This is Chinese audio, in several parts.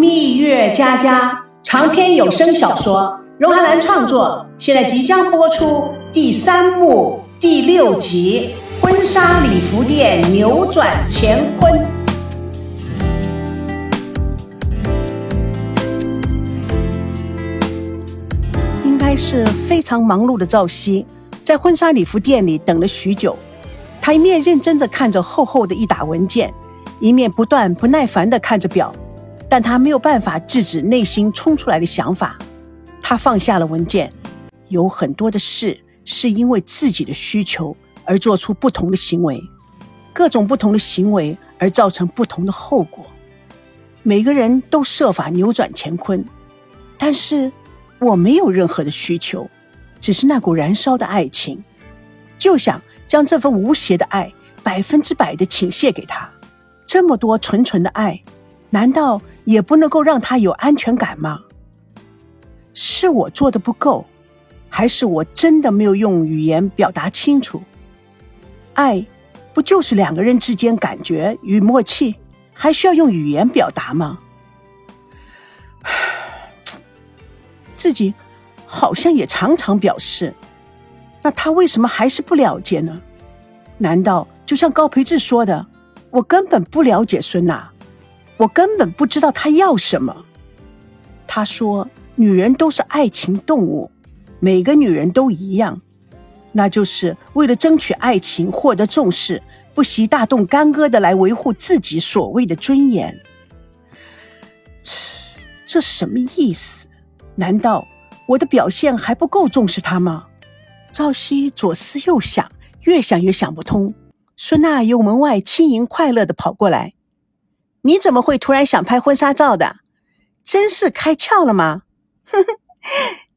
蜜月佳佳长篇有声小说，荣寒兰创作，现在即将播出第三部第六集《婚纱礼服店扭转乾坤》。应该是非常忙碌的赵熙，在婚纱礼服店里等了许久。他一面认真地看着厚厚的一沓文件，一面不断不耐烦地看着表。但他没有办法制止内心冲出来的想法，他放下了文件。有很多的事是因为自己的需求而做出不同的行为，各种不同的行为而造成不同的后果。每个人都设法扭转乾坤，但是我没有任何的需求，只是那股燃烧的爱情，就想将这份无邪的爱百分之百的倾泻给他。这么多纯纯的爱。难道也不能够让他有安全感吗？是我做的不够，还是我真的没有用语言表达清楚？爱，不就是两个人之间感觉与默契，还需要用语言表达吗？自己好像也常常表示，那他为什么还是不了解呢？难道就像高培志说的，我根本不了解孙娜？我根本不知道他要什么。他说：“女人都是爱情动物，每个女人都一样，那就是为了争取爱情获得重视，不惜大动干戈的来维护自己所谓的尊严。”这是什么意思？难道我的表现还不够重视他吗？赵熙左思右想，越想越想不通。孙娜由门外轻盈快乐的跑过来。你怎么会突然想拍婚纱照的？真是开窍了吗？哼哼，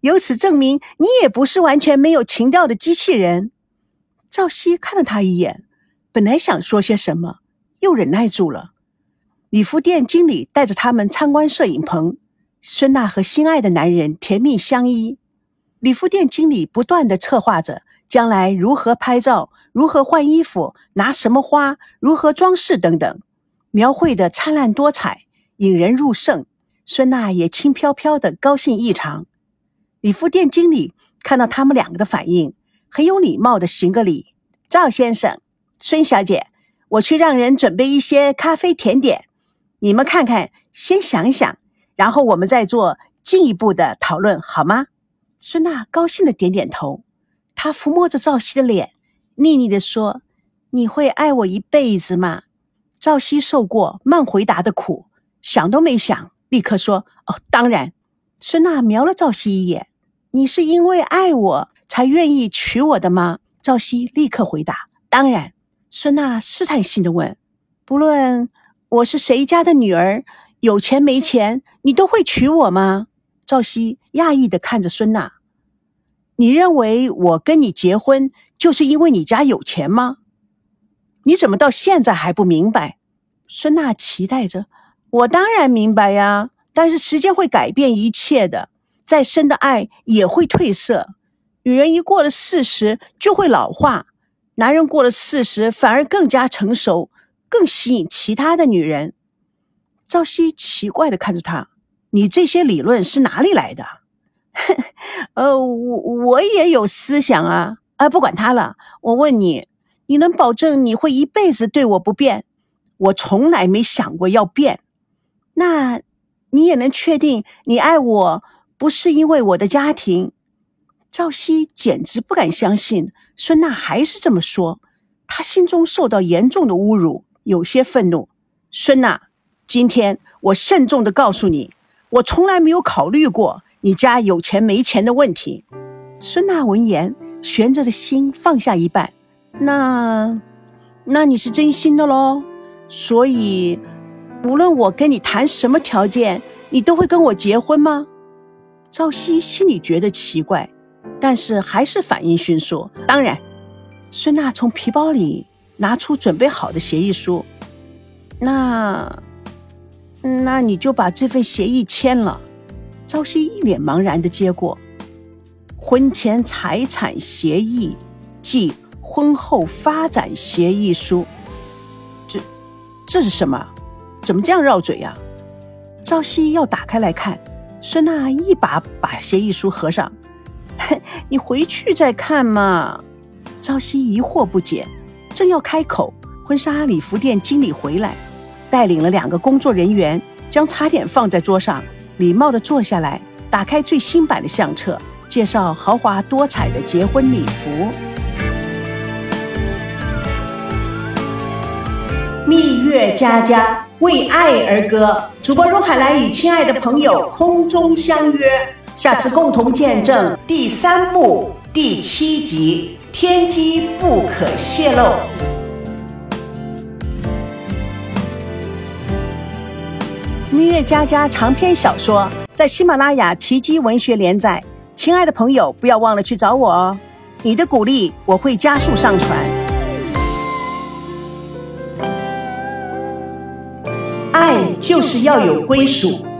由此证明你也不是完全没有情调的机器人。赵熙看了他一眼，本来想说些什么，又忍耐住了。礼服店经理带着他们参观摄影棚，孙娜和心爱的男人甜蜜相依。礼服店经理不断的策划着将来如何拍照、如何换衣服、拿什么花、如何装饰等等。描绘的灿烂多彩，引人入胜。孙娜也轻飘飘的，高兴异常。礼服店经理看到他们两个的反应，很有礼貌的行个礼：“赵先生，孙小姐，我去让人准备一些咖啡甜点，你们看看，先想想，然后我们再做进一步的讨论，好吗？”孙娜高兴的点点头，她抚摸着赵熙的脸，腻腻的说：“你会爱我一辈子吗？”赵熙受过慢回答的苦，想都没想，立刻说：“哦，当然。”孙娜瞄了赵熙一眼：“你是因为爱我才愿意娶我的吗？”赵熙立刻回答：“当然。”孙娜试探性的问：“不论我是谁家的女儿，有钱没钱，你都会娶我吗？”赵熙讶异的看着孙娜：“你认为我跟你结婚就是因为你家有钱吗？”你怎么到现在还不明白？孙娜期待着。我当然明白呀，但是时间会改变一切的。再深的爱也会褪色。女人一过了四十就会老化，男人过了四十反而更加成熟，更吸引其他的女人。赵熙奇怪的看着他：“你这些理论是哪里来的？” 呃，我我也有思想啊。啊，不管他了。我问你。你能保证你会一辈子对我不变？我从来没想过要变。那，你也能确定你爱我不是因为我的家庭？赵熙简直不敢相信孙娜还是这么说，他心中受到严重的侮辱，有些愤怒。孙娜，今天我慎重的告诉你，我从来没有考虑过你家有钱没钱的问题。孙娜闻言，悬着的心放下一半。那，那你是真心的喽？所以，无论我跟你谈什么条件，你都会跟我结婚吗？赵熙心里觉得奇怪，但是还是反应迅速。当然，孙娜从皮包里拿出准备好的协议书。那，那你就把这份协议签了。赵熙一脸茫然的接过，婚前财产协议，即。婚后发展协议书，这这是什么？怎么这样绕嘴呀？朝夕要打开来看，孙娜一把把协议书合上。你回去再看嘛。朝夕疑惑不解，正要开口，婚纱礼服店经理回来，带领了两个工作人员，将茶点放在桌上，礼貌地坐下来，打开最新版的相册，介绍豪华多彩的结婚礼服。蜜月佳佳为爱而歌，主播荣海兰与亲爱的朋友空中相约，下次共同见证第三部第七集。天机不可泄露。蜜月佳佳长篇小说在喜马拉雅奇迹文学连载，亲爱的朋友，不要忘了去找我哦！你的鼓励我会加速上传。就是要有归属。